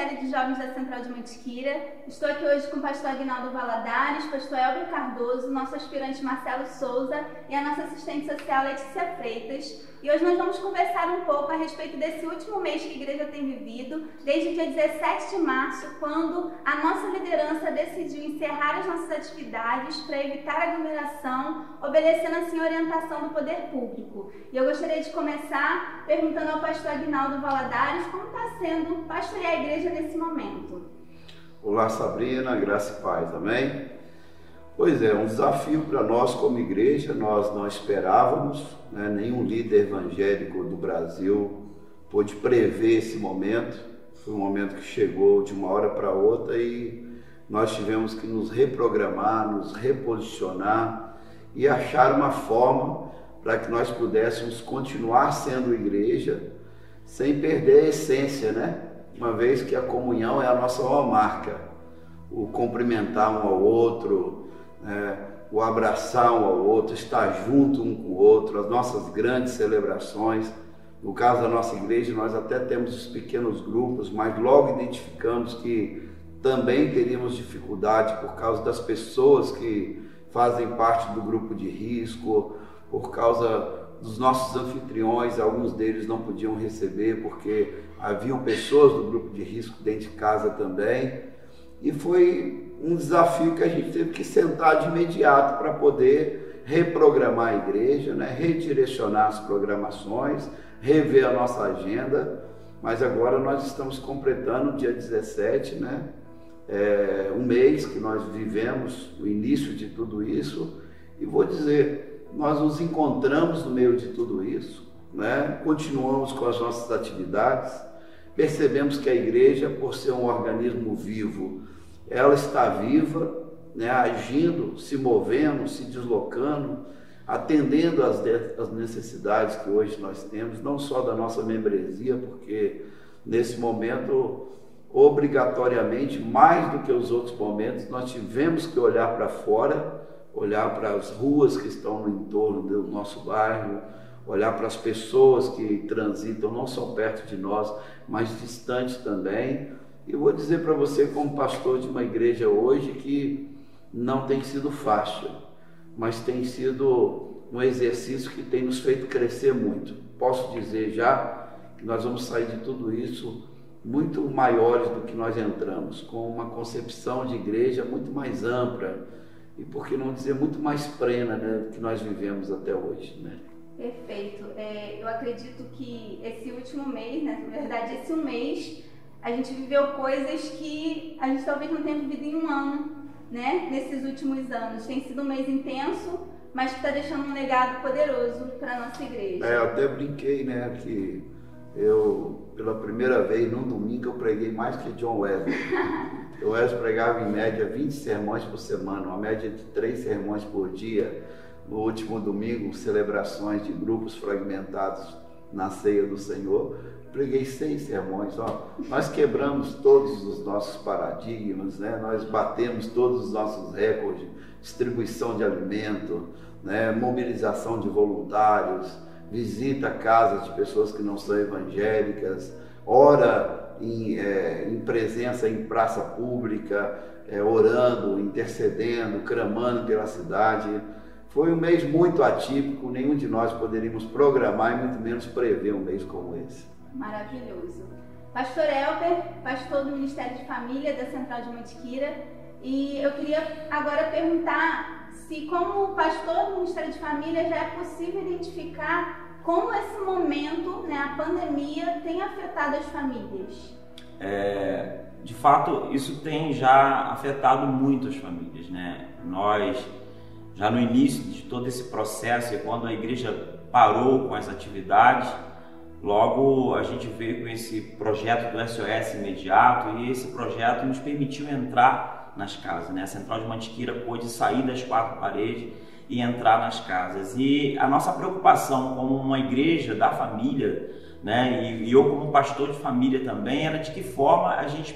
Ministério de Jovens da Central de Mantiqueira. Estou aqui hoje com o pastor Aguinaldo Valadares, pastor Elber Cardoso, nosso aspirante Marcelo Souza e a nossa assistente social Letícia Freitas. E hoje nós vamos conversar um pouco a respeito desse último mês que a igreja tem vivido, desde o dia 17 de março, quando a nossa liderança decidiu encerrar as nossas atividades para evitar aglomeração, obedecendo assim a orientação do poder público. E eu gostaria de começar perguntando ao pastor Aguinaldo Valadares como está sendo pastorear a igreja nesse momento. Olá, Sabrina, graça e paz, amém? Pois é, um desafio para nós como igreja, nós não esperávamos, né, nenhum líder evangélico do Brasil pôde prever esse momento. Foi um momento que chegou de uma hora para outra e nós tivemos que nos reprogramar, nos reposicionar e achar uma forma para que nós pudéssemos continuar sendo igreja sem perder a essência, né? Uma vez que a comunhão é a nossa marca, o cumprimentar um ao outro, é, o abraçar um ao outro, estar junto um com o outro, as nossas grandes celebrações. No caso da nossa igreja, nós até temos os pequenos grupos, mas logo identificamos que também teríamos dificuldade por causa das pessoas que fazem parte do grupo de risco, por causa dos nossos anfitriões, alguns deles não podiam receber porque haviam pessoas do grupo de risco dentro de casa também. E foi um desafio que a gente teve que sentar de imediato para poder reprogramar a igreja, né? redirecionar as programações, rever a nossa agenda. Mas agora nós estamos completando, dia 17, né? É, um mês que nós vivemos o início de tudo isso. E vou dizer, nós nos encontramos no meio de tudo isso, né? continuamos com as nossas atividades, percebemos que a igreja, por ser um organismo vivo, ela está viva, né, agindo, se movendo, se deslocando, atendendo às, necessidades que hoje nós temos, não só da nossa membresia, porque nesse momento, obrigatoriamente, mais do que os outros momentos, nós tivemos que olhar para fora, olhar para as ruas que estão no entorno do nosso bairro, olhar para as pessoas que transitam não só perto de nós, mas distante também, e vou dizer para você, como pastor de uma igreja hoje, que não tem sido fácil, mas tem sido um exercício que tem nos feito crescer muito. Posso dizer já que nós vamos sair de tudo isso muito maiores do que nós entramos, com uma concepção de igreja muito mais ampla e, por que não dizer, muito mais plena né, do que nós vivemos até hoje. Né? Perfeito. É, eu acredito que esse último mês, né, na verdade, esse um mês a gente viveu coisas que a gente talvez não tenha vivido em um ano, né? Nesses últimos anos. Tem sido um mês intenso, mas que está deixando um legado poderoso para a nossa igreja. É, eu até brinquei, né, que eu, pela primeira vez, num domingo, eu preguei mais que John Wesley. o Wesley pregava em média 20 sermões por semana, uma média de 3 sermões por dia. No último domingo, celebrações de grupos fragmentados na ceia do Senhor preguei seis sermões, ó, nós quebramos todos os nossos paradigmas, né? nós batemos todos os nossos recordes, distribuição de alimento, né? mobilização de voluntários, visita a casas de pessoas que não são evangélicas, ora em, é, em presença em praça pública, é, orando, intercedendo, clamando pela cidade. Foi um mês muito atípico, nenhum de nós poderíamos programar e muito menos prever um mês como esse. Maravilhoso. Pastor Elber, pastor do Ministério de Família da Central de Mantiqueira, e eu queria agora perguntar se, como pastor do Ministério de Família, já é possível identificar como esse momento, né, a pandemia, tem afetado as famílias. É, de fato, isso tem já afetado muito as famílias, né? Nós, já no início de todo esse processo, quando a igreja parou com as atividades, Logo, a gente veio com esse projeto do SOS imediato e esse projeto nos permitiu entrar nas casas. Né? A Central de Mantiqueira pôde sair das quatro paredes e entrar nas casas. E a nossa preocupação como uma igreja da família, né, e, eu como pastor de família também, era de que forma a gente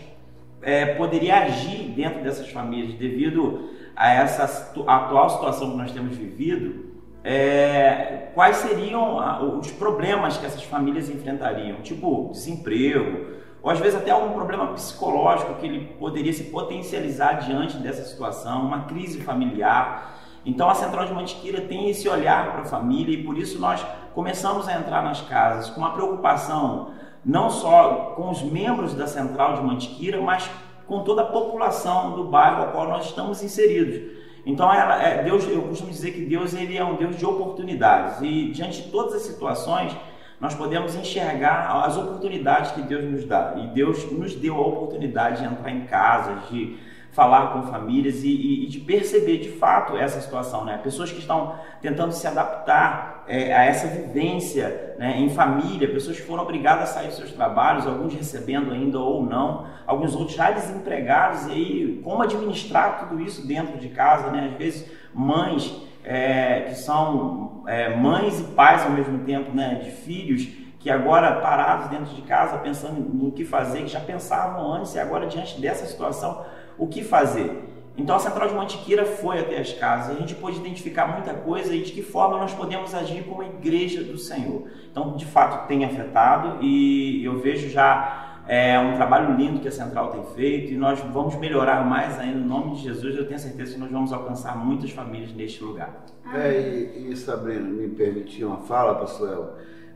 é, poderia agir dentro dessas famílias devido a essa atual situação que nós temos vivido é, quais seriam os problemas que essas famílias enfrentariam, tipo desemprego, ou às vezes até algum problema psicológico que ele poderia se potencializar diante dessa situação, uma crise familiar. Então a Central de Mantiqueira tem esse olhar para a família e por isso nós começamos a entrar nas casas com uma preocupação não só com os membros da Central de Mantiqueira, mas com toda a população do bairro ao qual nós estamos inseridos. Então, ela, é, Deus, eu costumo dizer que Deus ele é um Deus de oportunidades e diante de todas as situações nós podemos enxergar as oportunidades que Deus nos dá. E Deus nos deu a oportunidade de entrar em casas, de falar com famílias e, e, e, de perceber de fato essa situação, né? Pessoas que estão tentando se adaptar é, a essa vivência né, em família, pessoas que foram obrigadas a sair dos seus trabalhos, alguns recebendo ainda ou não, alguns outros já desempregados, e aí como administrar tudo isso dentro de casa, né? Às vezes mães é, que são é, mães e pais ao mesmo tempo, né? De filhos que agora parados dentro de casa pensando no que fazer, que já pensavam antes e agora diante dessa situação o que fazer. Então a Central de Mantiqueira foi até as casas, a gente pôde identificar muita coisa e de que forma nós podemos agir como a igreja do Senhor. Então, de fato, tem afetado e eu vejo já é, um trabalho lindo que a Central tem feito e nós vamos melhorar mais ainda no nome de Jesus. Eu tenho certeza que nós vamos alcançar muitas famílias neste lugar. É, e, e Sabrina, me permitir uma fala, pastor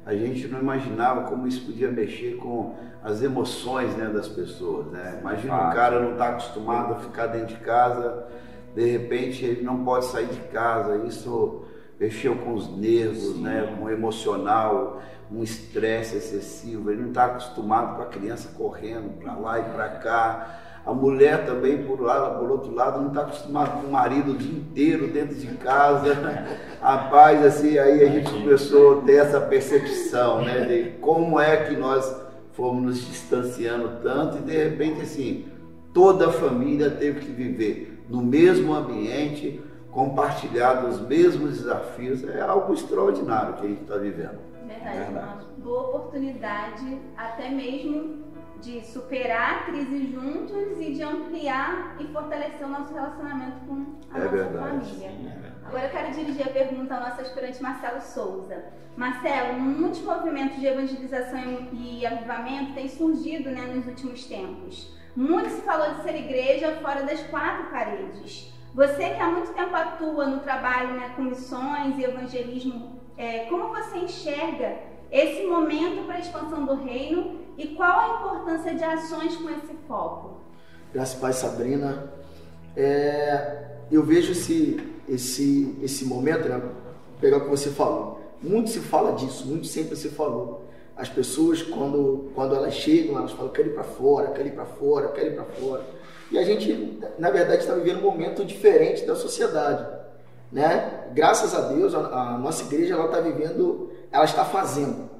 a gente não imaginava como isso podia mexer com as emoções né, das pessoas. Né? Imagina ah, um cara não está acostumado a ficar dentro de casa, de repente ele não pode sair de casa, isso mexeu com os nervos, né, com o emocional, um estresse excessivo, ele não está acostumado com a criança correndo para lá e para cá a mulher também, por, lá, por outro lado, não está acostumada com o marido o dia inteiro dentro de casa. Rapaz, assim, aí a gente começou a ter essa percepção, né? De como é que nós fomos nos distanciando tanto e de repente, assim, toda a família teve que viver no mesmo ambiente, compartilhar os mesmos desafios. É algo extraordinário que a gente está vivendo. Verdade, Verdade. uma boa oportunidade, até mesmo de superar a crise juntos e de ampliar e fortalecer o nosso relacionamento com a é nossa verdade. família. É Agora eu quero dirigir a pergunta ao nosso aspirante Marcelo Souza. Marcelo, muitos movimentos de evangelização e avivamento têm surgido né, nos últimos tempos. Muito se falou de ser igreja fora das quatro paredes. Você que há muito tempo atua no trabalho né, com missões e evangelismo, é, como você enxerga esse momento para a expansão do reino e qual a importância de ações com esse foco? Graças Pai Sabrina. É, eu vejo esse, esse, esse momento, né, pegar o que você falou. Muito se fala disso, muito sempre se falou. As pessoas, quando, quando elas chegam, elas falam, quero ir para fora, quero ir para fora, quero ir para fora. E a gente, na verdade, está vivendo um momento diferente da sociedade. Né? Graças a Deus, a, a nossa igreja está vivendo, ela está fazendo.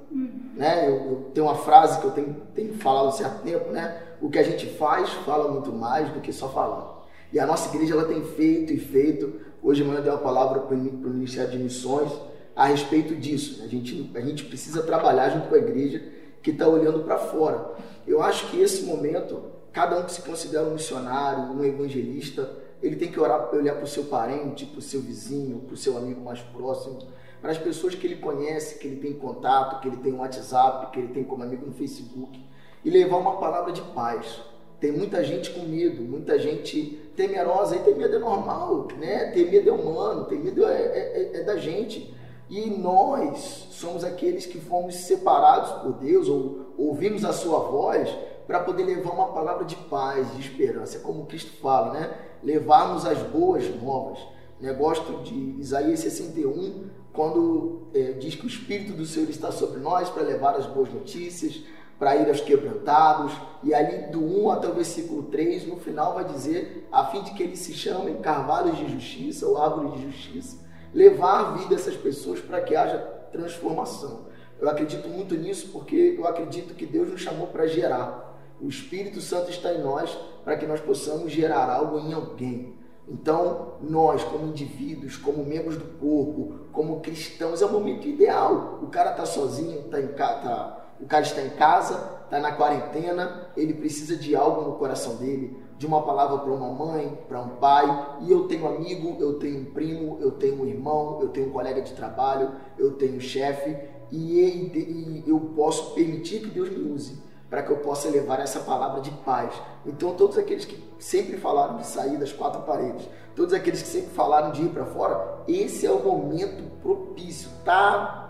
Né? Eu, eu, tenho uma frase que eu tenho, tenho falado há certo tempo, né? O que a gente faz fala muito mais do que só falar. E a nossa igreja ela tem feito e feito. Hoje manhã deu uma palavra para o Ministério de Missões a respeito disso. A gente, a gente precisa trabalhar junto com a igreja que está olhando para fora. Eu acho que esse momento, cada um que se considera um missionário, um evangelista, ele tem que orar, olhar para o seu parente, para o seu vizinho, para o seu amigo mais próximo para as pessoas que ele conhece, que ele tem contato, que ele tem um WhatsApp, que ele tem como amigo no Facebook, e levar uma palavra de paz. Tem muita gente com medo, muita gente temerosa, e ter medo é normal, né? Ter medo é humano, ter medo é, é, é, é da gente. E nós somos aqueles que fomos separados por Deus, ou ouvimos a sua voz, para poder levar uma palavra de paz, de esperança, como Cristo fala, né? Levarmos as boas novas. Né? Gosto de Isaías 61, quando é, diz que o Espírito do Senhor está sobre nós para levar as boas notícias, para ir aos quebrantados, e ali do 1 até o versículo 3, no final vai dizer, a fim de que eles se chamem carvalhos de justiça ou árvores de justiça, levar a vida dessas pessoas para que haja transformação. Eu acredito muito nisso porque eu acredito que Deus nos chamou para gerar. O Espírito Santo está em nós para que nós possamos gerar algo em alguém. Então, nós, como indivíduos, como membros do corpo, como cristãos, é o momento ideal. O cara está sozinho, tá em tá, o cara está em casa, está na quarentena, ele precisa de algo no coração dele, de uma palavra para uma mãe, para um pai. E eu tenho amigo, eu tenho um primo, eu tenho um irmão, eu tenho um colega de trabalho, eu tenho um chefe, e, e eu posso permitir que Deus me use para que eu possa levar essa palavra de paz. Então, todos aqueles que sempre falaram de sair das quatro paredes, todos aqueles que sempre falaram de ir para fora, esse é o momento propício, tá?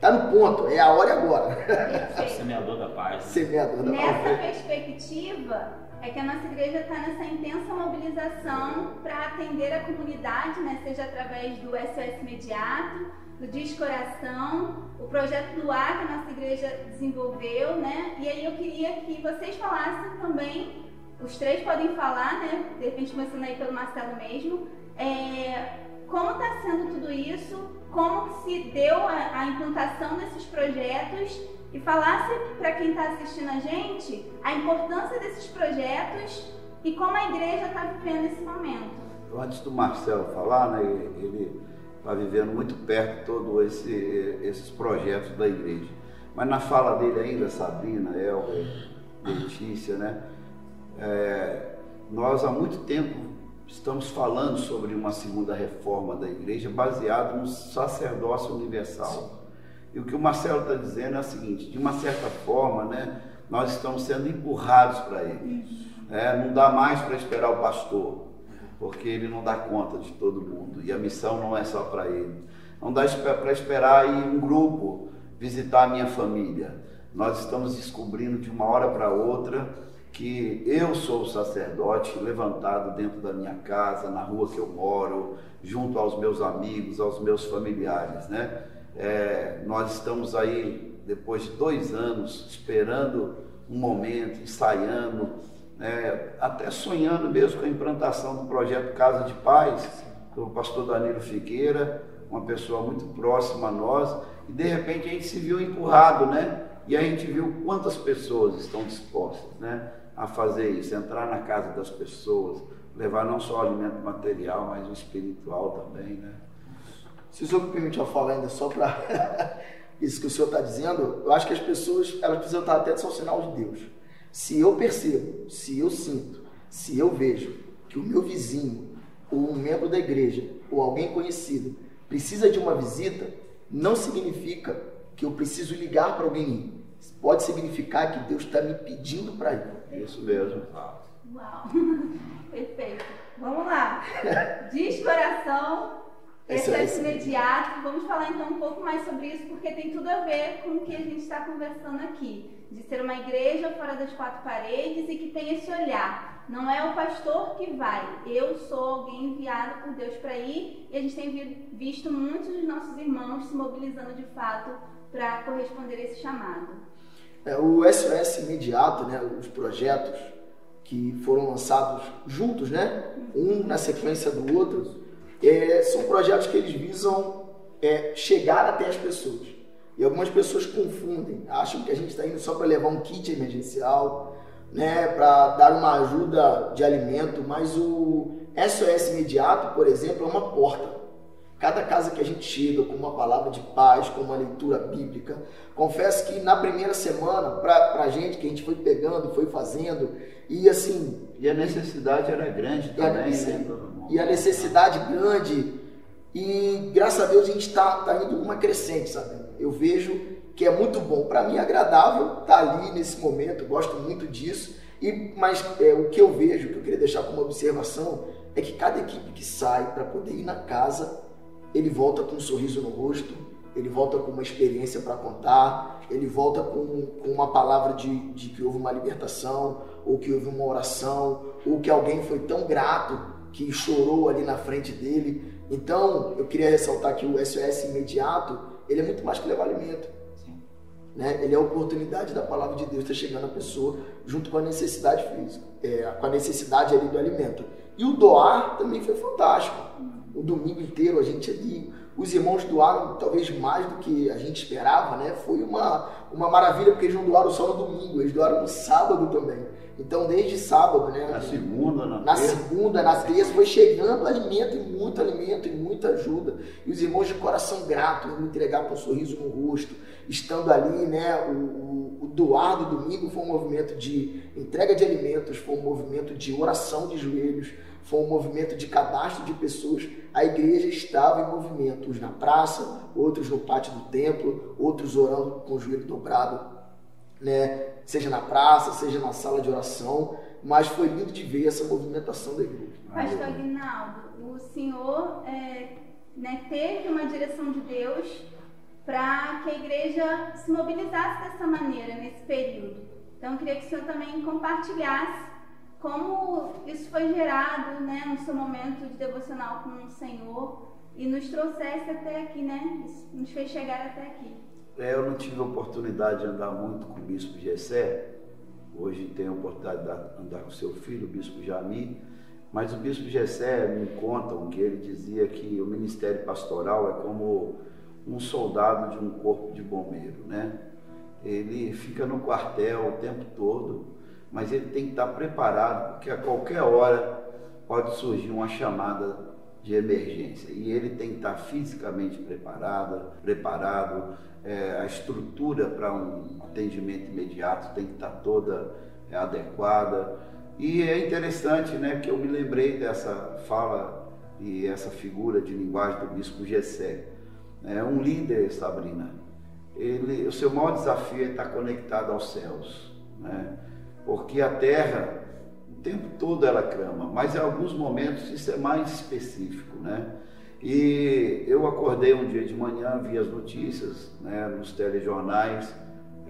Tá no ponto, é a hora e agora. Semeador da paz. Semeador da Nessa paz. perspectiva, é que a nossa igreja está nessa intensa mobilização para atender a comunidade, né? seja através do SOS Imediato, do Descoração, o projeto do ar que a nossa igreja desenvolveu, né? E aí eu queria que vocês falassem também, os três podem falar, né? De repente começando aí pelo Marcelo mesmo, é, como está sendo tudo isso, como se deu a, a implantação desses projetos e falasse para quem está assistindo a gente a importância desses projetos e como a igreja está vivendo esse momento. Antes do Marcelo falar, né, ele está vivendo muito perto todos esse, esses projetos da igreja. Mas na fala dele ainda, Sabrina, Elber, Letícia, né, é, nós há muito tempo estamos falando sobre uma segunda reforma da igreja baseado no sacerdócio universal. E o que o Marcelo está dizendo é o seguinte: de uma certa forma, né, nós estamos sendo empurrados para ele. É, não dá mais para esperar o pastor, porque ele não dá conta de todo mundo. E a missão não é só para ele. Não dá para esperar ir um grupo visitar a minha família. Nós estamos descobrindo de uma hora para outra que eu sou o sacerdote levantado dentro da minha casa, na rua que eu moro, junto aos meus amigos, aos meus familiares, né? É, nós estamos aí, depois de dois anos, esperando um momento, ensaiando, né, até sonhando mesmo com a implantação do projeto Casa de Paz, do pastor Danilo Figueira, uma pessoa muito próxima a nós, e de repente a gente se viu empurrado, né? E a gente viu quantas pessoas estão dispostas, né? A fazer isso, entrar na casa das pessoas, levar não só o alimento material, mas o espiritual também, né? Se o senhor me permitir eu falar ainda só para isso que o senhor está dizendo, eu acho que as pessoas elas precisam estar atentas ao sinal de Deus. Se eu percebo, se eu sinto, se eu vejo que o meu vizinho, ou um membro da igreja, ou alguém conhecido precisa de uma visita, não significa que eu preciso ligar para alguém ir. Pode significar que Deus está me pedindo para ir. Isso mesmo. Uau! Perfeito. Vamos lá. Descoração, esse é imediato. Vamos falar então um pouco mais sobre isso, porque tem tudo a ver com o que a gente está conversando aqui. De ser uma igreja fora das quatro paredes e que tem esse olhar. Não é o pastor que vai. Eu sou alguém enviado por Deus para ir e a gente tem visto muitos dos nossos irmãos se mobilizando de fato para corresponder a esse chamado. É, o SOS imediato, né, os projetos que foram lançados juntos, né, um na sequência do outro, é, são projetos que eles visam é, chegar até as pessoas. E algumas pessoas confundem, acham que a gente está indo só para levar um kit emergencial, né, para dar uma ajuda de alimento, mas o SOS imediato, por exemplo, é uma porta. Cada casa que a gente chega com uma palavra de paz, com uma leitura bíblica, confesso que na primeira semana, para a gente, que a gente foi pegando, foi fazendo, e assim. E a necessidade era grande também, né? E a necessidade grande, e graças a Deus a gente está tá indo uma crescente, sabe? Eu vejo que é muito bom. Para mim é agradável estar tá ali nesse momento, gosto muito disso. E, mas é, o que eu vejo, que eu queria deixar como observação, é que cada equipe que sai para poder ir na casa ele volta com um sorriso no rosto, ele volta com uma experiência para contar, ele volta com, com uma palavra de, de, que houve uma libertação, ou que houve uma oração, ou que alguém foi tão grato que chorou ali na frente dele. Então, eu queria ressaltar que o SOS imediato, ele é muito mais que levar alimento. Né? Ele é a oportunidade da palavra de Deus estar chegando à pessoa junto com a necessidade física, é, com a necessidade ali do alimento. E o doar também foi fantástico o domingo inteiro a gente ali. Os irmãos doaram talvez mais do que a gente esperava, né? Foi uma, uma maravilha, porque eles não doaram só no domingo, eles doaram no sábado também. Então, desde sábado, né? Na segunda, na, na terça. segunda, na terça, foi chegando alimento, e muito alimento, e muita ajuda. E os irmãos de coração grato, me entregar com um sorriso no rosto, estando ali, né? O, o, o doar do domingo foi um movimento de entrega de alimentos, foi um movimento de oração de joelhos, foi um movimento de cadastro de pessoas. A igreja estava em movimento, uns na praça, outros no pátio do templo, outros orando com o joelho dobrado né? Seja na praça, seja na sala de oração, mas foi lindo de ver essa movimentação da igreja. Pastor Aguinaldo, o senhor é, né, teve uma direção de Deus para que a igreja se mobilizasse dessa maneira nesse período. Então, eu queria que o senhor também compartilhasse como isso foi gerado né, no seu momento de devocional com o Senhor e nos trouxesse até aqui, né? Nos fez chegar até aqui. É, eu não tive oportunidade de andar muito com o bispo Gessé, hoje tenho a oportunidade de andar com seu filho, o bispo Jami, mas o bispo Gessé me contam que ele dizia que o ministério pastoral é como um soldado de um corpo de bombeiro, né? Ele fica no quartel o tempo todo, mas ele tem que estar preparado, porque a qualquer hora pode surgir uma chamada de emergência. E ele tem que estar fisicamente preparado, preparado, é, a estrutura para um atendimento imediato tem que estar toda é, adequada. E é interessante né, que eu me lembrei dessa fala e essa figura de linguagem do bispo Gessé. É um líder, Sabrina. Ele, o seu maior desafio é estar conectado aos céus. Né? porque a terra tempo todo ela clama, mas em alguns momentos isso é mais específico, né? E eu acordei um dia de manhã, vi as notícias né, nos telejornais,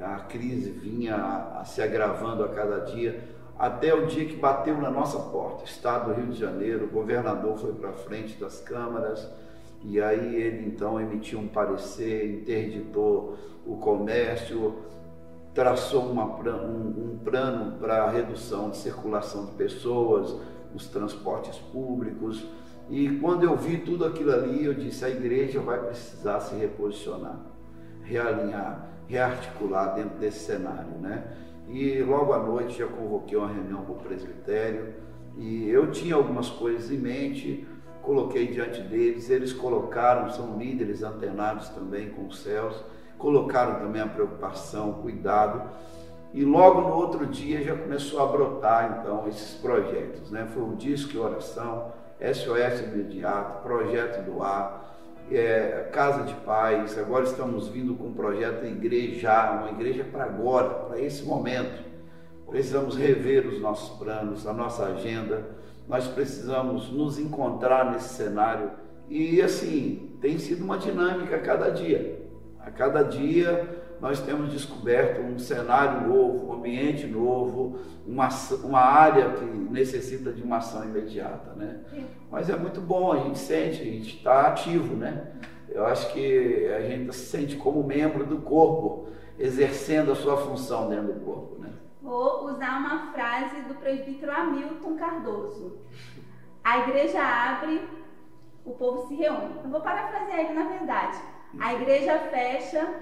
a crise vinha se agravando a cada dia, até o dia que bateu na nossa porta, Estado do Rio de Janeiro, o governador foi para frente das câmaras, e aí ele então emitiu um parecer, interditou o comércio, traçou uma, um, um plano para a redução de circulação de pessoas, os transportes públicos. E quando eu vi tudo aquilo ali, eu disse: a igreja vai precisar se reposicionar, realinhar, rearticular dentro desse cenário. Né? E logo à noite já convoquei uma reunião com o presbitério e eu tinha algumas coisas em mente, coloquei diante deles, eles colocaram, são líderes antenados também com os céus colocaram também a preocupação, o cuidado. E logo no outro dia já começou a brotar então esses projetos, né? Foi o disco e oração, SOS imediato, projeto do ar, é, casa de paz. Agora estamos vindo com um projeto igreja, uma igreja para agora, para esse momento. Precisamos rever os nossos planos, a nossa agenda. Nós precisamos nos encontrar nesse cenário e assim tem sido uma dinâmica a cada dia. A cada dia nós temos descoberto um cenário novo, um ambiente novo, uma, uma área que necessita de uma ação imediata, né? Mas é muito bom, a gente sente, a gente está ativo, né? Eu acho que a gente se sente como membro do corpo, exercendo a sua função dentro do corpo, né? Vou usar uma frase do presbítero Hamilton Cardoso. A igreja abre, o povo se reúne. Eu vou parafrasear ele na verdade. A igreja fecha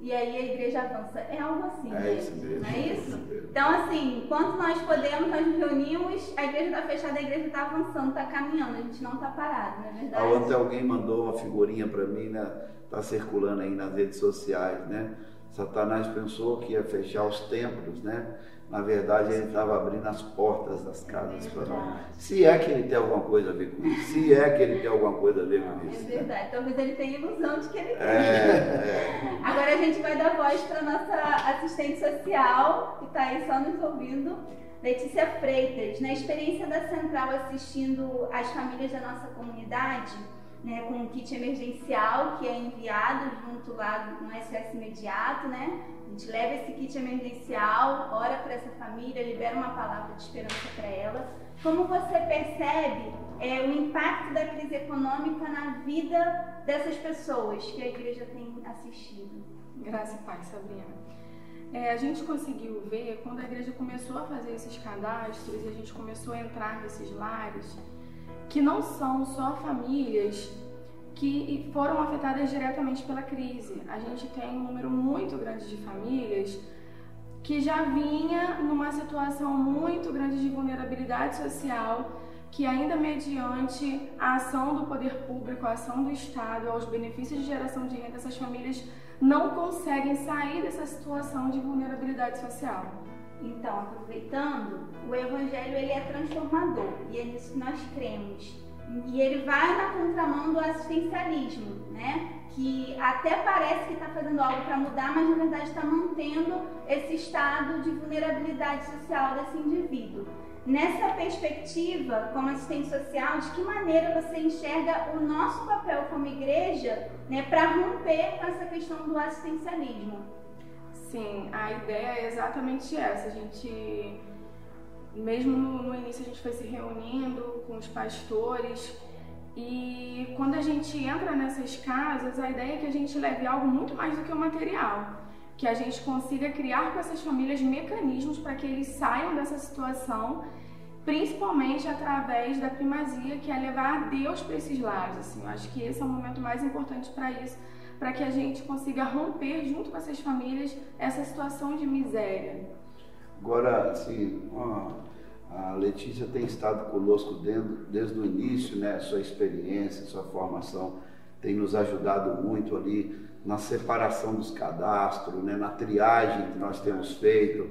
e aí a igreja avança. É algo assim, é isso mesmo. Não é isso? Então, assim, enquanto nós podemos, nós nos reunimos, a igreja está fechada, a igreja está avançando, está caminhando, a gente não está parado, não é verdade? Ontem alguém mandou uma figurinha para mim, né? Está circulando aí nas redes sociais, né? Satanás pensou que ia fechar os templos, né? Na verdade, ele estava abrindo as portas das casas para nós. Se é que ele tem alguma coisa a ver com isso. Se é que ele tem alguma coisa a ver com isso. É verdade. Né? Talvez ele tenha ilusão de que ele tem. É, é. Agora a gente vai dar voz para nossa assistente social, que está aí só nos ouvindo. Letícia Freitas, na experiência da Central assistindo as famílias da nossa comunidade, né, com um kit emergencial que é enviado junto lá no SOS imediato, né? Gente leva esse kit emergencial, ora para essa família, libera uma palavra de esperança para ela. Como você percebe é, o impacto da crise econômica na vida dessas pessoas que a igreja tem assistido? Graças a Pai, Sabrina. É, a gente conseguiu ver quando a igreja começou a fazer esses cadastros e a gente começou a entrar nesses lares que não são só famílias que foram afetadas diretamente pela crise. A gente tem um número muito grande de famílias que já vinha numa situação muito grande de vulnerabilidade social, que ainda mediante a ação do poder público, a ação do Estado, aos benefícios de geração de renda, essas famílias não conseguem sair dessa situação de vulnerabilidade social. Então, aproveitando, o evangelho ele é transformador e é nisso que nós cremos. E ele vai na contramão do assistencialismo, né? que até parece que está fazendo algo para mudar, mas na verdade está mantendo esse estado de vulnerabilidade social desse indivíduo. Nessa perspectiva, como assistente social, de que maneira você enxerga o nosso papel como igreja né, para romper com essa questão do assistencialismo? Sim, a ideia é exatamente essa. A gente, mesmo no, no início, a gente foi se reunindo com os pastores e quando a gente entra nessas casas, a ideia é que a gente leve algo muito mais do que o material, que a gente consiga criar com essas famílias mecanismos para que eles saiam dessa situação, principalmente através da primazia, que é levar Deus para esses lares. Assim, eu acho que esse é o momento mais importante para isso, para que a gente consiga romper junto com essas famílias essa situação de miséria. Agora, assim, a Letícia tem estado conosco desde, desde o início, né? Sua experiência, sua formação tem nos ajudado muito ali na separação dos cadastros, né? na triagem que nós temos feito.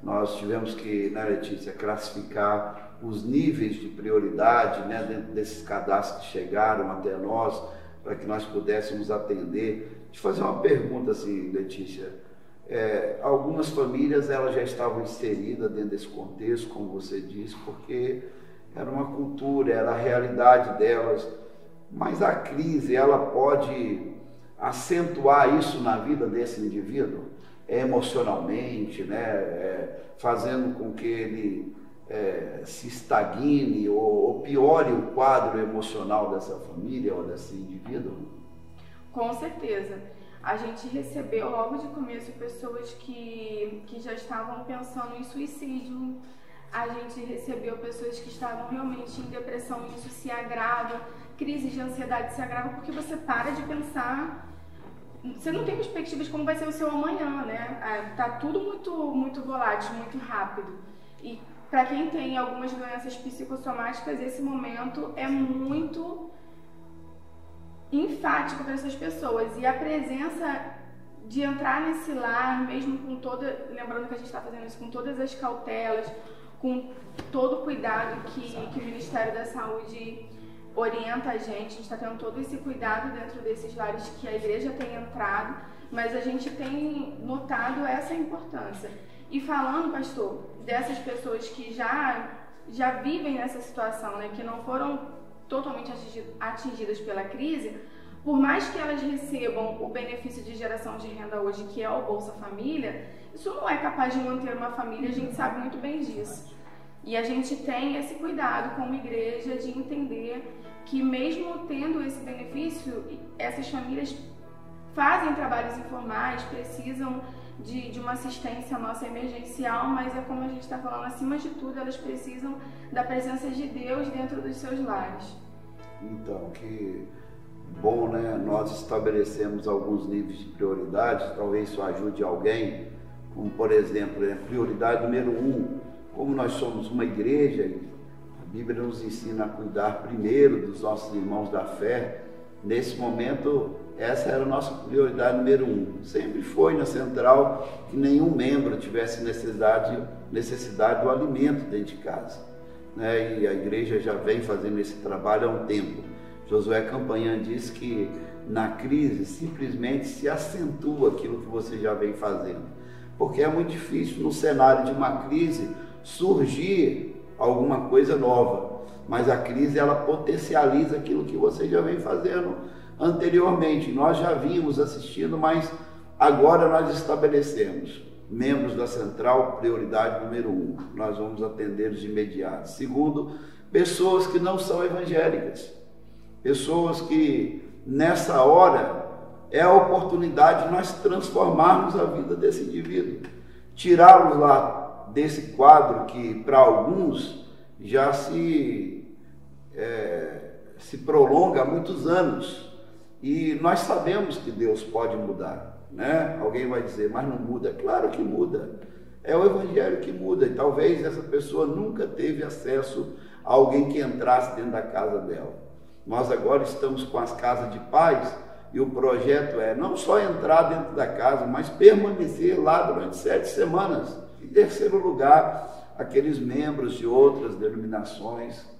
Nós tivemos que, né, Letícia, classificar os níveis de prioridade né, dentro desses cadastros que chegaram até nós, para que nós pudéssemos atender. Deixa eu fazer uma pergunta assim, Letícia. É, algumas famílias elas já estavam inseridas dentro desse contexto, como você disse, porque era uma cultura, era a realidade delas. Mas a crise ela pode acentuar isso na vida desse indivíduo, emocionalmente, né, é, fazendo com que ele é, se estagne ou, ou piore o quadro emocional dessa família ou desse indivíduo? Com certeza a gente recebeu logo de começo pessoas que, que já estavam pensando em suicídio, a gente recebeu pessoas que estavam realmente em depressão e isso se agrava, crises de ansiedade se agravam porque você para de pensar, você não tem perspectivas de como vai ser o seu amanhã, né? Ah, tá tudo muito, muito volátil, muito rápido. E para quem tem algumas doenças psicossomáticas, esse momento é muito enfático para essas pessoas. E a presença de entrar nesse lar, mesmo com toda. Lembrando que a gente está fazendo isso com todas as cautelas, com todo o cuidado que, que o Ministério da Saúde orienta a gente, a gente está tendo todo esse cuidado dentro desses lares que a igreja tem entrado, mas a gente tem notado essa importância. E falando, pastor, dessas pessoas que já, já vivem nessa situação, né, que não foram totalmente atingidas pela crise, por mais que elas recebam o benefício de geração de renda hoje, que é o Bolsa Família, isso não é capaz de manter uma família, a gente sabe muito bem disso. E a gente tem esse cuidado como igreja de entender que mesmo tendo esse benefício, essas famílias fazem trabalhos informais, precisam de, de uma assistência nossa emergencial, mas é como a gente está falando, acima de tudo, elas precisam da presença de Deus dentro dos seus lares. Então, que bom, né? Nós estabelecemos alguns níveis de prioridade, talvez isso ajude alguém, como por exemplo, né? prioridade número um, como nós somos uma igreja, a Bíblia nos ensina a cuidar primeiro dos nossos irmãos da fé. Nesse momento, essa era a nossa prioridade número um. Sempre foi na central que nenhum membro tivesse necessidade, necessidade do alimento dentro de casa. Né? E a igreja já vem fazendo esse trabalho há um tempo. Josué Campanhã diz que na crise simplesmente se acentua aquilo que você já vem fazendo. Porque é muito difícil no cenário de uma crise surgir alguma coisa nova. Mas a crise ela potencializa aquilo que você já vem fazendo anteriormente. Nós já vimos assistindo, mas agora nós estabelecemos membros da central, prioridade número um, nós vamos atendê-los de imediato. Segundo, pessoas que não são evangélicas, pessoas que nessa hora é a oportunidade de nós transformarmos a vida desse indivíduo, tirá-los lá desse quadro que para alguns já se, é, se prolonga há muitos anos e nós sabemos que Deus pode mudar, né? Alguém vai dizer, mas não muda. Claro que muda. É o Evangelho que muda. E talvez essa pessoa nunca teve acesso a alguém que entrasse dentro da casa dela. Nós agora estamos com as casas de paz e o projeto é não só entrar dentro da casa, mas permanecer lá durante sete semanas. Em terceiro lugar, aqueles membros de outras denominações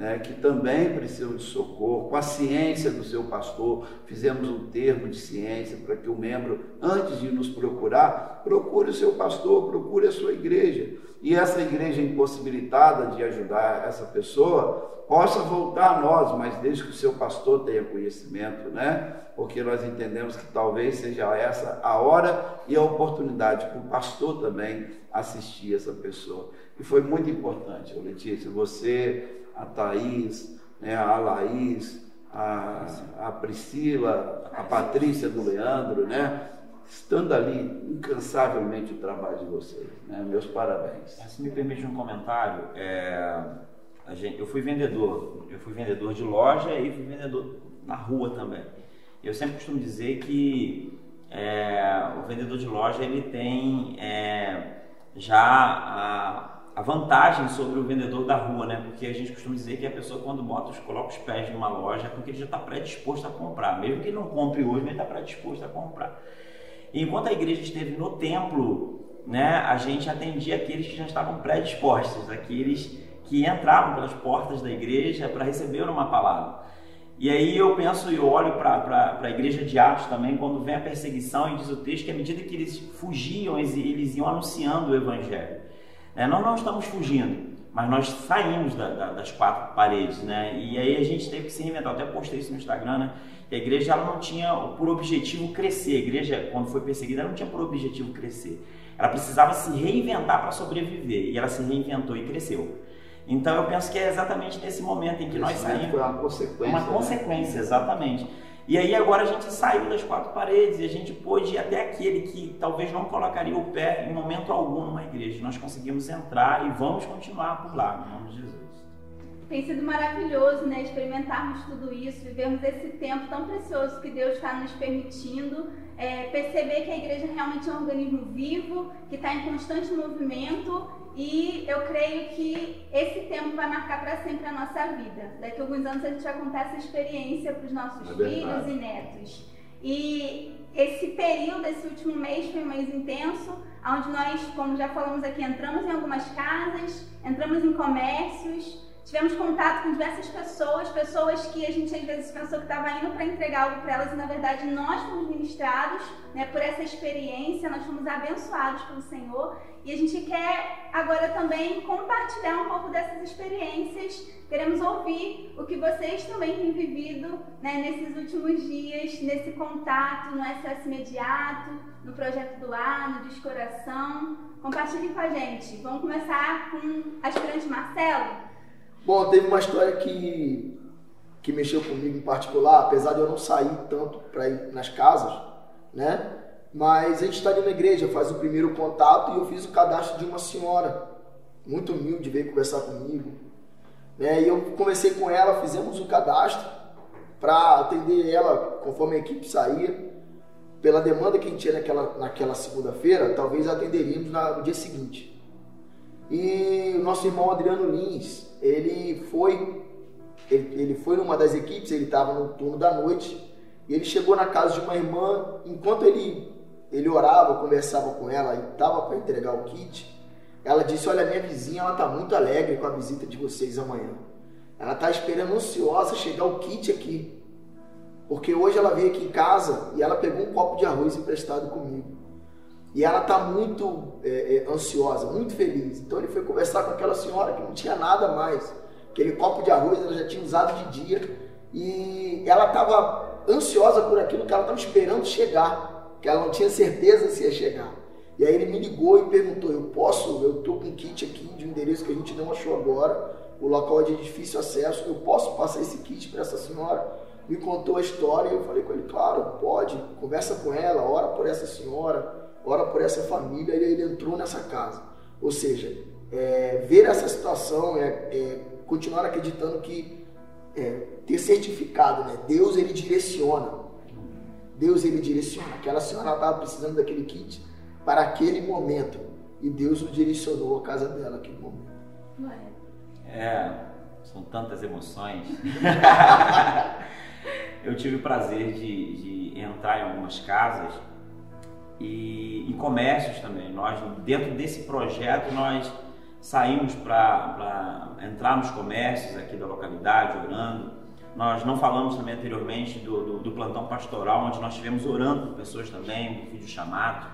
né, que também precisam de socorro, com a ciência do seu pastor, fizemos um termo de ciência para que o membro, antes de nos procurar, procure o seu pastor, procure a sua igreja. E essa igreja impossibilitada de ajudar essa pessoa possa voltar a nós, mas desde que o seu pastor tenha conhecimento, né? Porque nós entendemos que talvez seja essa a hora e a oportunidade para o pastor também assistir essa pessoa. E foi muito importante, Letícia, você a Thaís, né, a Laís, a, a Priscila, a Patrícia do Leandro, né? Estando ali incansavelmente o trabalho de vocês. Né? Meus parabéns. Se me permite um comentário, é, gente, eu fui vendedor, eu fui vendedor de loja e fui vendedor na rua também. Eu sempre costumo dizer que é, o vendedor de loja ele tem é, já a, a vantagem sobre o vendedor da rua, né? Porque a gente costuma dizer que a pessoa quando bota, coloca os pés numa loja é porque ele já está predisposto a comprar, mesmo que ele não compre hoje, mas está predisposto a comprar. Enquanto a igreja esteve no templo, né, a gente atendia aqueles que já estavam predispostos, aqueles que entravam pelas portas da igreja para receber uma palavra. E aí eu penso e olho para a igreja de Atos também, quando vem a perseguição, e diz o texto que à medida que eles fugiam, eles, eles iam anunciando o evangelho. É, nós não estamos fugindo, mas nós saímos da, da, das quatro paredes, né? E aí a gente teve que se reinventar. Eu até postei isso no Instagram, né? a igreja ela não tinha por objetivo crescer. A igreja, quando foi perseguida, ela não tinha por objetivo crescer. Ela precisava se reinventar para sobreviver. E ela se reinventou e cresceu. Então eu penso que é exatamente nesse momento em que nós saímos. Foi uma consequência. Uma né? consequência, exatamente. E aí agora a gente saiu das quatro paredes e a gente pôde ir até aquele que talvez não colocaria o pé em momento algum numa igreja. Nós conseguimos entrar e vamos continuar por lá, em nome de Jesus. Tem sido maravilhoso, né, experimentarmos tudo isso, vivermos esse tempo tão precioso que Deus está nos permitindo, é, perceber que a igreja realmente é um organismo vivo, que está em constante movimento e eu creio que esse tempo vai marcar para sempre a nossa vida. Daqui a alguns anos a gente vai contar essa experiência para os nossos é filhos e netos. E esse período, esse último mês foi um mês intenso, onde nós, como já falamos aqui, entramos em algumas casas, entramos em comércios, tivemos contato com diversas pessoas, pessoas que a gente às vezes pensou que estava indo para entregar algo para elas e na verdade nós fomos ministrados né, por essa experiência, nós fomos abençoados pelo Senhor e a gente quer agora também compartilhar um pouco dessas experiências. Queremos ouvir o que vocês também têm vivido né, nesses últimos dias, nesse contato no SS Imediato, no Projeto do Ar, no Descoração. Compartilhe com a gente. Vamos começar com a aspirante Marcelo. Bom, teve uma história que, que mexeu comigo em particular, apesar de eu não sair tanto para ir nas casas, né? Mas a gente está ali na igreja, faz o primeiro contato e eu fiz o cadastro de uma senhora, muito humilde, veio conversar comigo. Né? E eu conversei com ela, fizemos o cadastro para atender ela conforme a equipe saía. Pela demanda que a gente tinha naquela, naquela segunda-feira, talvez atenderíamos no dia seguinte. E o nosso irmão Adriano Lins, ele foi, ele, ele foi numa das equipes, ele estava no turno da noite, e ele chegou na casa de uma irmã, enquanto ele, ele orava, conversava com ela e estava para entregar o kit, ela disse, olha, minha vizinha, ela está muito alegre com a visita de vocês amanhã. Ela está esperando ansiosa chegar o kit aqui. Porque hoje ela veio aqui em casa e ela pegou um copo de arroz emprestado comigo. E ela está muito é, é, ansiosa, muito feliz. Então ele foi conversar com aquela senhora que não tinha nada mais. Aquele copo de arroz ela já tinha usado de dia. E ela estava ansiosa por aquilo que ela estava esperando chegar. Que ela não tinha certeza se ia chegar. E aí ele me ligou e perguntou: Eu posso? Eu estou com um kit aqui de um endereço que a gente não achou agora. O local é de difícil acesso. Eu posso passar esse kit para essa senhora? Me contou a história e eu falei com ele: Claro, pode. Conversa com ela, ora por essa senhora ora por essa família, e ele entrou nessa casa. Ou seja, é, ver essa situação é, é, continuar acreditando que é, ter certificado, né? Deus ele direciona. Deus ele direciona. Aquela senhora estava precisando daquele kit para aquele momento e Deus o direcionou à casa dela naquele momento. É, são tantas emoções. Eu tive o prazer de, de entrar em algumas casas e em comércios também. Nós, dentro desse projeto, nós saímos para entrar nos comércios aqui da localidade orando. Nós não falamos também anteriormente do, do, do plantão pastoral, onde nós estivemos orando por pessoas também, por vídeo chamado.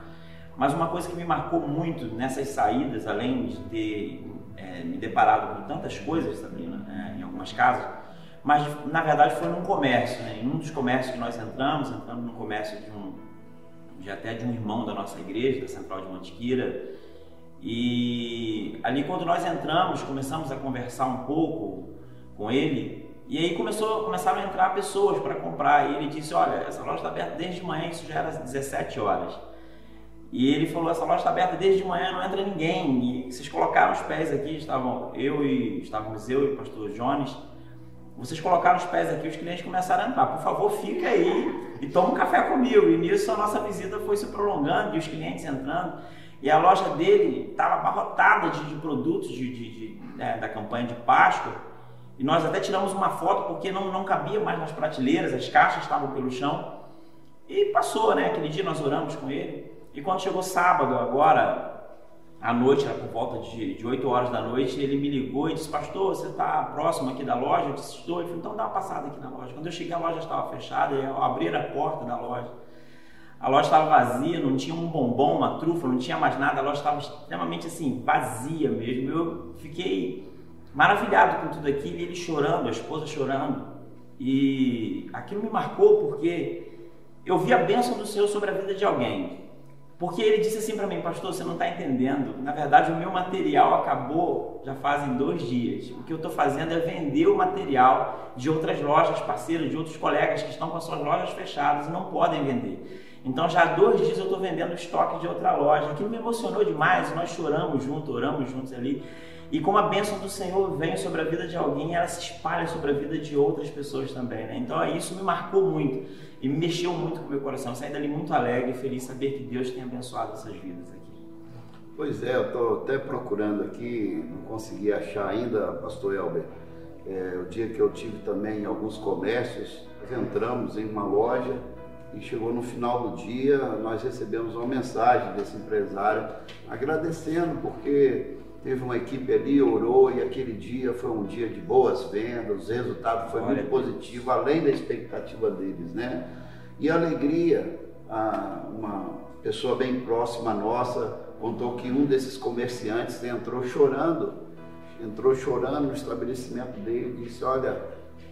Mas uma coisa que me marcou muito nessas saídas, além de ter é, me deparado com tantas coisas, Sabrina, é, em algumas casas, mas na verdade foi num comércio, né? em um dos comércios que nós entramos, entramos num comércio de um, de até de um irmão da nossa igreja, da Central de Mantiqueira, e ali quando nós entramos, começamos a conversar um pouco com ele, e aí começou, começaram a entrar pessoas para comprar, e ele disse, olha, essa loja está aberta desde manhã, isso já era 17 horas. E ele falou, essa loja está aberta desde manhã, não entra ninguém. E vocês colocaram os pés aqui, estavam eu e estávamos eu e o pastor Jones. Vocês colocaram os pés aqui, os clientes começaram a entrar. Por favor, fica aí e toma um café comigo. E nisso a nossa visita foi se prolongando e os clientes entrando. E a loja dele estava abarrotada de, de, produtos de, de, né, da campanha de Páscoa. E nós até tiramos uma foto porque não, não cabia mais nas prateleiras, as caixas estavam pelo chão. E passou, né? Aquele dia nós oramos com ele. E quando chegou sábado, agora, à noite, era por volta de, de 8 horas da noite, ele me ligou e disse, pastor, você está próximo aqui da loja? Eu disse, estou. Ele falou, então dá uma passada aqui na loja. Quando eu cheguei, a loja estava fechada, eu abri a porta da loja. A loja estava vazia, não tinha um bombom, uma trufa, não tinha mais nada, a loja estava extremamente assim, vazia mesmo. Eu fiquei maravilhado com tudo aquilo, ele chorando, a esposa chorando. E aquilo me marcou porque eu vi a bênção do Senhor sobre a vida de alguém. Porque ele disse assim para mim, pastor, você não está entendendo. Na verdade, o meu material acabou já fazem dois dias. O que eu estou fazendo é vender o material de outras lojas parceiras, de outros colegas que estão com as suas lojas fechadas e não podem vender. Então, já há dois dias eu estou vendendo estoque de outra loja. Aquilo me emocionou demais. Nós choramos juntos, oramos juntos ali. E como a bênção do Senhor vem sobre a vida de alguém, ela se espalha sobre a vida de outras pessoas também. Né? Então, isso me marcou muito e me mexeu muito com o meu coração. Eu saí dali muito alegre e feliz saber que Deus tem abençoado essas vidas aqui. Pois é, eu estou até procurando aqui, não consegui achar ainda, pastor Elber. É, o dia que eu tive também em alguns comércios, nós entramos em uma loja e chegou no final do dia, nós recebemos uma mensagem desse empresário agradecendo porque teve uma equipe ali, orou e aquele dia foi um dia de boas vendas, o resultado foi muito positivo, além da expectativa deles, né? E a alegria, uma pessoa bem próxima nossa contou que um desses comerciantes entrou chorando, entrou chorando no estabelecimento dele e disse, olha,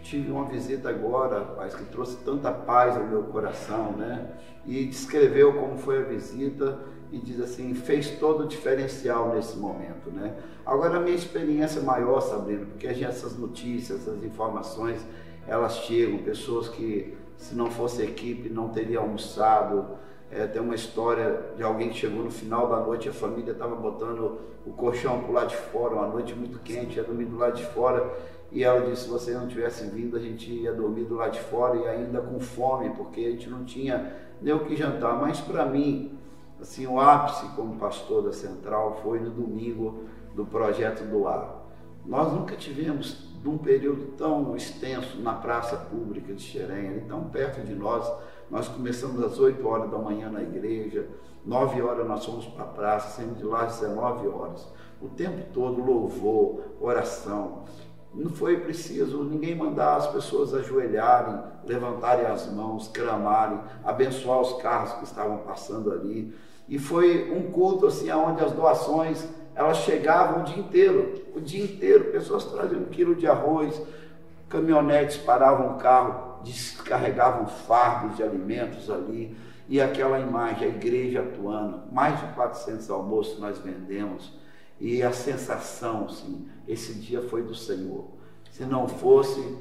tive uma visita agora, rapaz, que trouxe tanta paz ao meu coração, né? E descreveu como foi a visita e diz assim, fez todo o diferencial nesse momento, né? Agora a minha experiência maior, Sabrina, porque essas notícias, essas informações, elas chegam, pessoas que se não fosse equipe não teria almoçado. É, tem uma história de alguém que chegou no final da noite, a família estava botando o colchão para lado de fora, uma noite muito quente, ia dormir do lado de fora, e ela disse, se você não tivesse vindo, a gente ia dormir do lado de fora e ainda com fome, porque a gente não tinha nem o que jantar. Mas para mim, Assim, o ápice como pastor da Central foi no domingo do projeto do ar. Nós nunca tivemos um período tão extenso na praça pública de Xerém, ali tão perto de nós. Nós começamos às 8 horas da manhã na igreja, 9 horas nós fomos para a praça, saímos de lá às 19 horas. O tempo todo louvor, oração. Não foi preciso ninguém mandar as pessoas ajoelharem, levantarem as mãos, clamarem, abençoar os carros que estavam passando ali. E foi um culto assim onde as doações elas chegavam o dia inteiro, o dia inteiro, pessoas traziam um quilo de arroz, caminhonetes paravam o carro, descarregavam fardos de alimentos ali, e aquela imagem, a igreja atuando, mais de 400 almoços nós vendemos, e a sensação, sim, esse dia foi do Senhor. Se não fosse,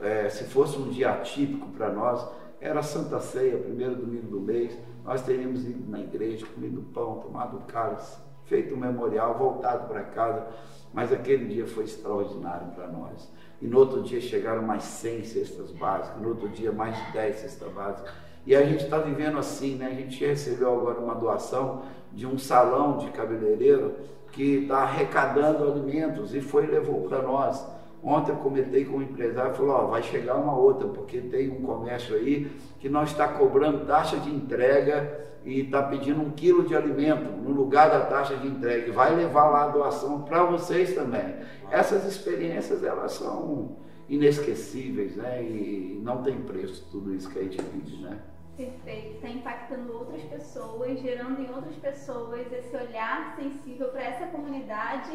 é, se fosse um dia atípico para nós, era Santa Ceia, primeiro domingo do mês, nós teríamos ido na igreja, comido pão, tomado cálice, feito um memorial, voltado para casa, mas aquele dia foi extraordinário para nós. E no outro dia chegaram mais 100 cestas básicas, no outro dia mais de 10 cestas básicas. E a gente está vivendo assim, né? A gente recebeu agora uma doação de um salão de cabeleireiro que está arrecadando alimentos e foi e levou para nós Ontem eu comentei com um empresário, falou, ó, vai chegar uma outra, porque tem um comércio aí que não está cobrando taxa de entrega e está pedindo um quilo de alimento no lugar da taxa de entrega. E vai levar lá a doação para vocês também. Essas experiências, elas são inesquecíveis, né? E não tem preço tudo isso que a gente vive, né? Perfeito, está impactando outras pessoas, gerando em outras pessoas esse olhar sensível para essa comunidade.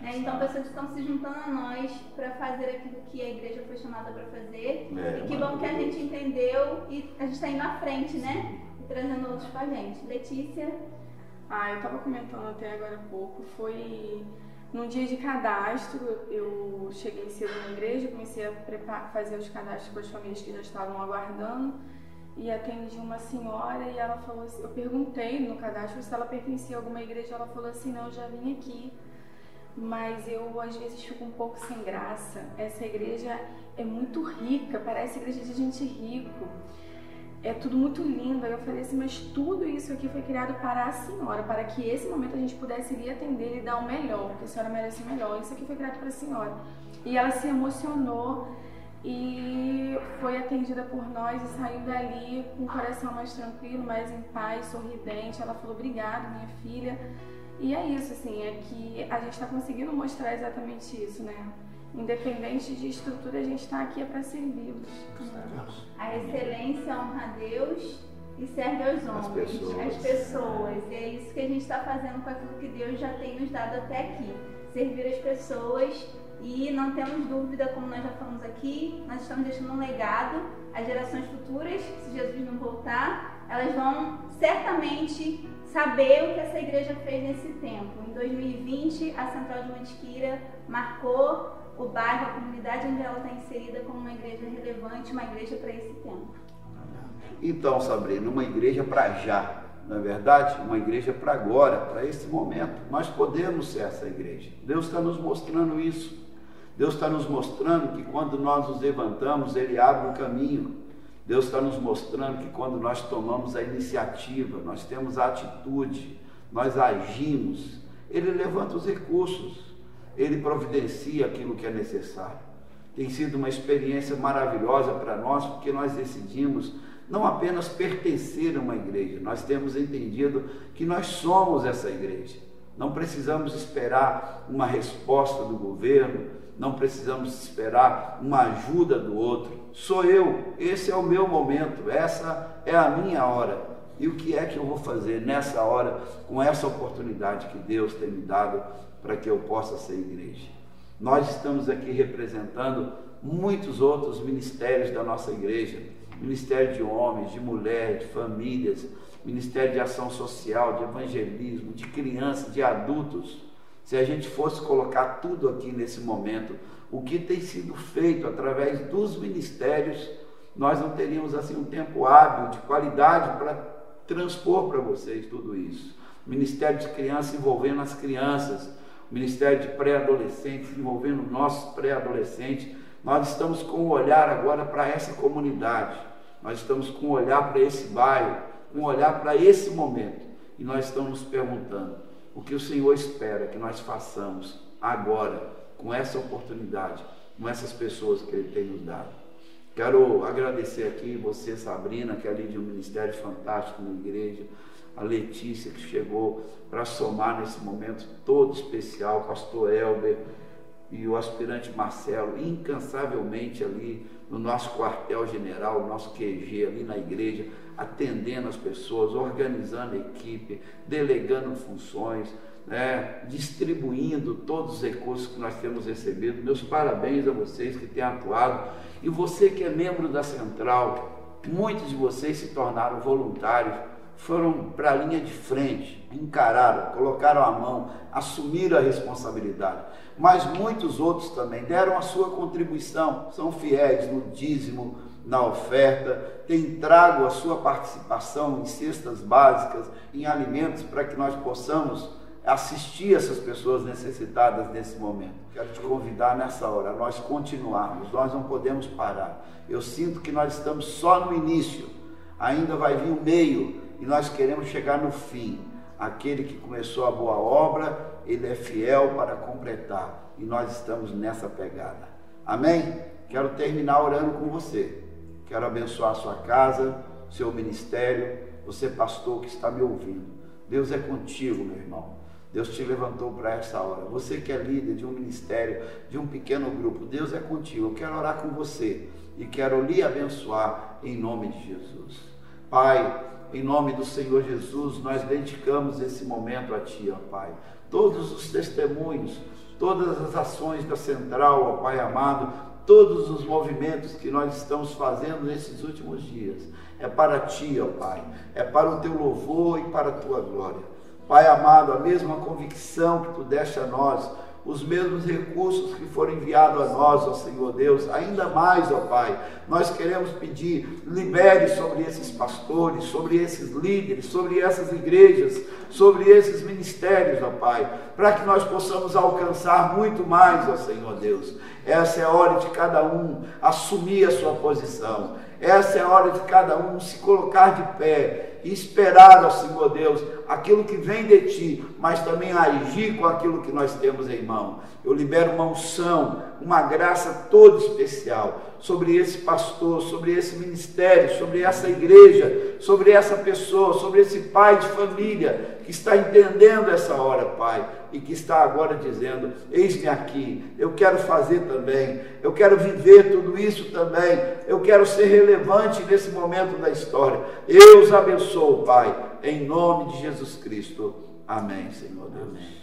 Né? Então, pessoas estão se juntando a nós para fazer aquilo que a igreja foi chamada para fazer. É, e que bom que a gente entendeu e a gente está indo à frente, né? E trazendo outros com a gente. Letícia? Ah, eu estava comentando até agora há pouco, foi num dia de cadastro, eu cheguei cedo na igreja, comecei a fazer os cadastros com as famílias que já estavam aguardando e atendi uma senhora e ela falou assim, eu perguntei no cadastro se ela pertencia a alguma igreja, ela falou assim, não, eu já vim aqui, mas eu às vezes fico um pouco sem graça. Essa igreja é muito rica, parece igreja de gente rico é tudo muito lindo. Aí eu falei assim, mas tudo isso aqui foi criado para a senhora, para que esse momento a gente pudesse lhe atender e dar o melhor, porque a senhora merece o melhor. Isso aqui foi criado para a senhora. E ela se emocionou e foi atendida por nós e saiu dali com o coração mais tranquilo, mais em paz, sorridente. Ela falou, obrigada, minha filha. E é isso, assim, é que a gente está conseguindo mostrar exatamente isso, né? Independente de estrutura, a gente está aqui é para servi-los. A excelência honra a Deus e serve aos homens, as pessoas. As pessoas. E é isso que a gente está fazendo com aquilo que Deus já tem nos dado até aqui. Servir as pessoas e não temos dúvida, como nós já falamos aqui, nós estamos deixando um legado às gerações futuras, se Jesus não voltar, elas vão certamente saber o que essa igreja fez nesse tempo. Em 2020, a Central de Mantiqueira marcou o bairro, a comunidade onde ela está inserida como uma igreja relevante, uma igreja para esse tempo. Então, Sabrina, uma igreja para já, não é verdade? Uma igreja para agora, para esse momento. Nós podemos ser essa igreja. Deus está nos mostrando isso. Deus está nos mostrando que quando nós nos levantamos, Ele abre o caminho. Deus está nos mostrando que quando nós tomamos a iniciativa, nós temos a atitude, nós agimos, Ele levanta os recursos ele providencia aquilo que é necessário. Tem sido uma experiência maravilhosa para nós, porque nós decidimos não apenas pertencer a uma igreja, nós temos entendido que nós somos essa igreja. Não precisamos esperar uma resposta do governo, não precisamos esperar uma ajuda do outro. Sou eu, esse é o meu momento, essa é a minha hora. E o que é que eu vou fazer nessa hora, com essa oportunidade que Deus tem me dado para que eu possa ser igreja? Nós estamos aqui representando muitos outros ministérios da nossa igreja: ministério de homens, de mulheres, de famílias, ministério de ação social, de evangelismo, de crianças, de adultos. Se a gente fosse colocar tudo aqui nesse momento, o que tem sido feito através dos ministérios, nós não teríamos assim um tempo hábil, de qualidade para transpor para vocês tudo isso. Ministério de crianças envolvendo as crianças, Ministério de pré-adolescentes envolvendo nossos pré-adolescentes. Nós estamos com o olhar agora para essa comunidade, nós estamos com o olhar para esse bairro, o olhar para esse momento. E nós estamos perguntando o que o Senhor espera que nós façamos agora, com essa oportunidade, com essas pessoas que Ele tem nos dado. Quero agradecer aqui você, Sabrina, que é ali de um ministério fantástico na igreja, a Letícia, que chegou para somar nesse momento todo especial, pastor Elber e o aspirante Marcelo, incansavelmente ali no nosso quartel-general, nosso QG, ali na igreja, atendendo as pessoas, organizando a equipe, delegando funções, né, distribuindo todos os recursos que nós temos recebido. Meus parabéns a vocês que têm atuado e você que é membro da central, muitos de vocês se tornaram voluntários, foram para a linha de frente, encararam, colocaram a mão, assumiram a responsabilidade. Mas muitos outros também deram a sua contribuição, são fiéis no dízimo, na oferta, têm trago a sua participação em cestas básicas, em alimentos, para que nós possamos assistir essas pessoas necessitadas nesse momento. Quero te convidar nessa hora nós continuarmos, nós não podemos parar. Eu sinto que nós estamos só no início, ainda vai vir o meio e nós queremos chegar no fim. Aquele que começou a boa obra, ele é fiel para completar e nós estamos nessa pegada. Amém? Quero terminar orando com você. Quero abençoar a sua casa, seu ministério, você pastor que está me ouvindo. Deus é contigo, meu irmão. Deus te levantou para essa hora. Você que é líder de um ministério, de um pequeno grupo, Deus é contigo. Eu quero orar com você e quero lhe abençoar em nome de Jesus. Pai, em nome do Senhor Jesus, nós dedicamos esse momento a Ti, ó Pai. Todos os testemunhos, todas as ações da central, ó Pai amado, todos os movimentos que nós estamos fazendo nesses últimos dias, é para Ti, ó Pai, é para o Teu louvor e para a Tua glória. Pai amado, a mesma convicção que Tu deste a nós, os mesmos recursos que foram enviados a nós, ó Senhor Deus, ainda mais, ó Pai, nós queremos pedir, libere sobre esses pastores, sobre esses líderes, sobre essas igrejas, sobre esses ministérios, ó Pai, para que nós possamos alcançar muito mais, ó Senhor Deus. Essa é a hora de cada um assumir a sua posição. Essa é a hora de cada um se colocar de pé e esperar ao Senhor Deus aquilo que vem de ti, mas também agir com aquilo que nós temos em mão. Eu libero uma unção, uma graça toda especial sobre esse pastor, sobre esse ministério, sobre essa igreja, sobre essa pessoa, sobre esse pai de família que está entendendo essa hora, Pai, e que está agora dizendo: Eis-me aqui, eu quero fazer também, eu quero viver tudo isso também, eu quero ser relevante nesse momento da história. Eu os abençoo, Pai, em nome de Jesus Cristo. Amém, Senhor Deus. Amém.